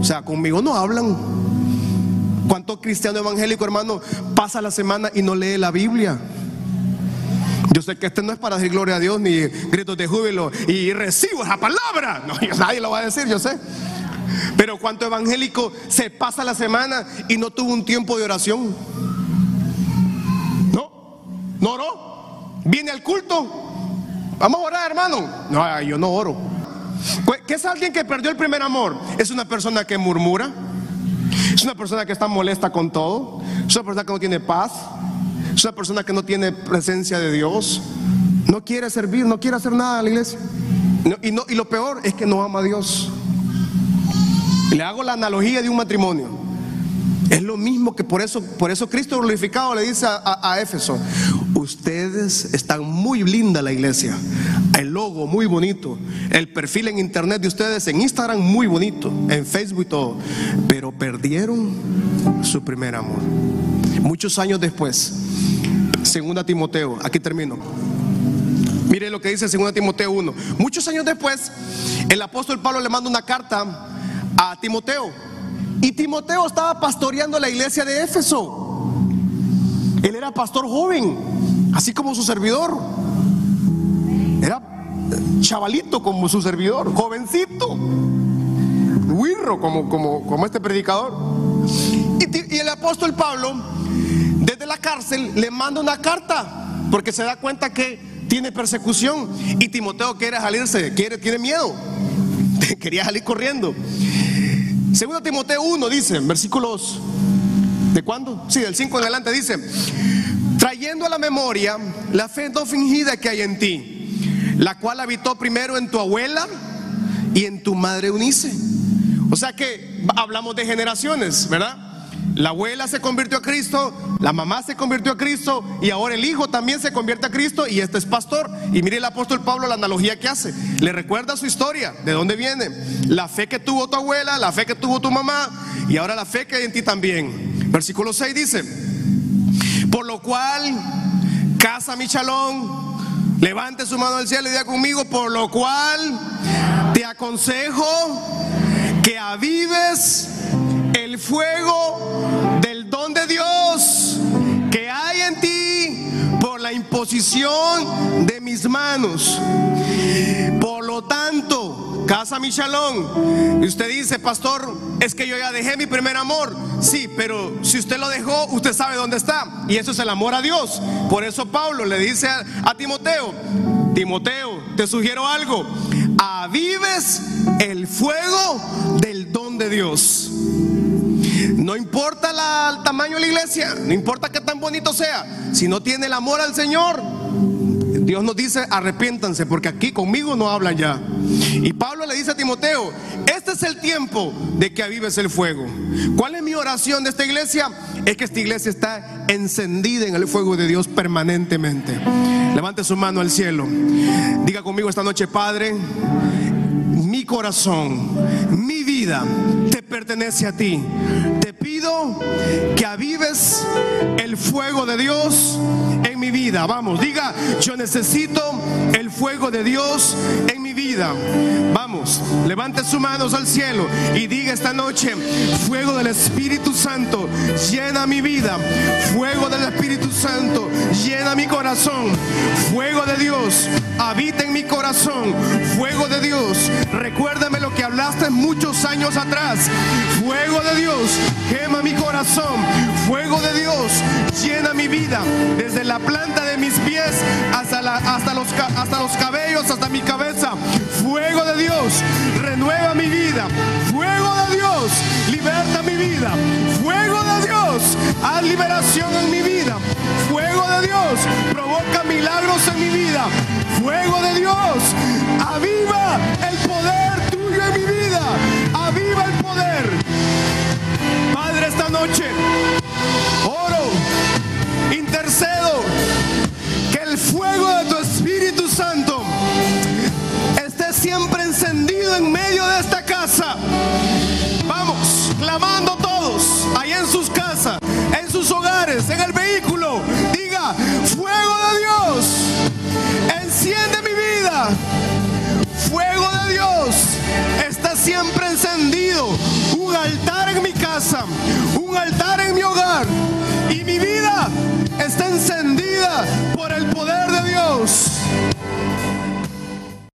O sea, conmigo no hablan. ¿Cuánto cristiano evangélico, hermano, pasa la semana y no lee la Biblia? Yo sé que este no es para decir gloria a Dios ni gritos de júbilo y recibo esa palabra. No, nadie lo va a decir, yo sé. Pero cuánto evangélico se pasa la semana y no tuvo un tiempo de oración. No, no oró. Viene al culto, Vamos a orar, hermano. No, yo no oro. ¿Qué es alguien que perdió el primer amor? Es una persona que murmura. Es una persona que está molesta con todo. Es una persona que no tiene paz. Es una persona que no tiene presencia de Dios. No quiere servir, no quiere hacer nada a la iglesia. y, lo peor es que no ama a Dios. Le hago la analogía de un matrimonio. Es lo mismo que por eso, por eso Cristo glorificado le dice a, Éfeso, ustedes están muy linda la iglesia, el logo muy bonito, el perfil en internet de ustedes en Instagram muy bonito, en Facebook y todo, pero perdieron su primer amor. Muchos años después, segunda Timoteo, aquí termino. Mire lo que dice segunda Timoteo 1. Muchos años después, el apóstol Pablo le manda una carta a Timoteo y Timoteo estaba pastoreando la iglesia de Éfeso. Él era pastor joven, así como su servidor. Era chavalito como su servidor, jovencito, huirro como, como, como este predicador. Y, y el apóstol Pablo, desde la cárcel, le manda una carta porque se da cuenta que tiene persecución y Timoteo quiere salirse, quiere, tiene miedo, (laughs) quería salir corriendo. Segundo Timoteo 1 dice, versículos ¿de cuándo? Sí, del 5 en adelante dice, trayendo a la memoria la fe no fingida que hay en ti, la cual habitó primero en tu abuela y en tu madre Unice. O sea que hablamos de generaciones, ¿verdad? La abuela se convirtió a Cristo, la mamá se convirtió a Cristo y ahora el hijo también se convierte a Cristo y este es pastor. Y mire el apóstol Pablo la analogía que hace. Le recuerda su historia, de dónde viene. La fe que tuvo tu abuela, la fe que tuvo tu mamá y ahora la fe que hay en ti también. Versículo 6 dice, por lo cual, casa mi chalón, levante su mano al cielo y diga conmigo, por lo cual te aconsejo que avives fuego del don de Dios que hay en ti por la imposición de mis manos. Por lo tanto, casa mi shalom. Y usted dice, pastor, es que yo ya dejé mi primer amor. Sí, pero si usted lo dejó, usted sabe dónde está. Y eso es el amor a Dios. Por eso Pablo le dice a, a Timoteo, Timoteo, te sugiero algo. Avives el fuego del don de Dios. No importa el tamaño de la iglesia, no importa que tan bonito sea, si no tiene el amor al Señor, Dios nos dice, arrepiéntanse, porque aquí conmigo no hablan ya. Y Pablo le dice a Timoteo, este es el tiempo de que avives el fuego. ¿Cuál es mi oración de esta iglesia? Es que esta iglesia está encendida en el fuego de Dios permanentemente. Levante su mano al cielo. Diga conmigo esta noche, Padre, mi corazón, mi vida te pertenece a ti. Te pido que avives el fuego de Dios mi vida. Vamos, diga, yo necesito el fuego de Dios en mi vida. Vamos, levante sus manos al cielo y diga esta noche, fuego del Espíritu Santo, llena mi vida. Fuego del Espíritu Santo, llena mi corazón. Fuego de Dios, habita en mi corazón. Fuego de Dios, recuérdame lo que hablaste muchos años atrás. Fuego de Dios, quema mi corazón. Fuego de Dios, llena mi vida. Desde la planta de mis pies hasta, la, hasta, los, hasta los cabellos, hasta mi cabeza. Fuego de Dios, renueva mi vida. Fuego de Dios, liberta mi vida. Fuego de Dios, haz liberación en mi vida. Fuego de Dios, provoca milagros en mi vida. Fuego de Dios, aviva el poder tuyo en mi vida. Aviva el poder. Padre, esta noche oro, intercedo que el fuego de tu Espíritu Santo esté siempre encendido en medio de esta casa. Vamos, clamando todos, ahí en sus casas, en sus hogares, en el vehículo. Diga, fuego de Dios, enciende mi vida. Fuego de Dios está siempre encendido. Un altar en mi casa, un altar en mi hogar. Y mi vida está encendida por el poder de Dios.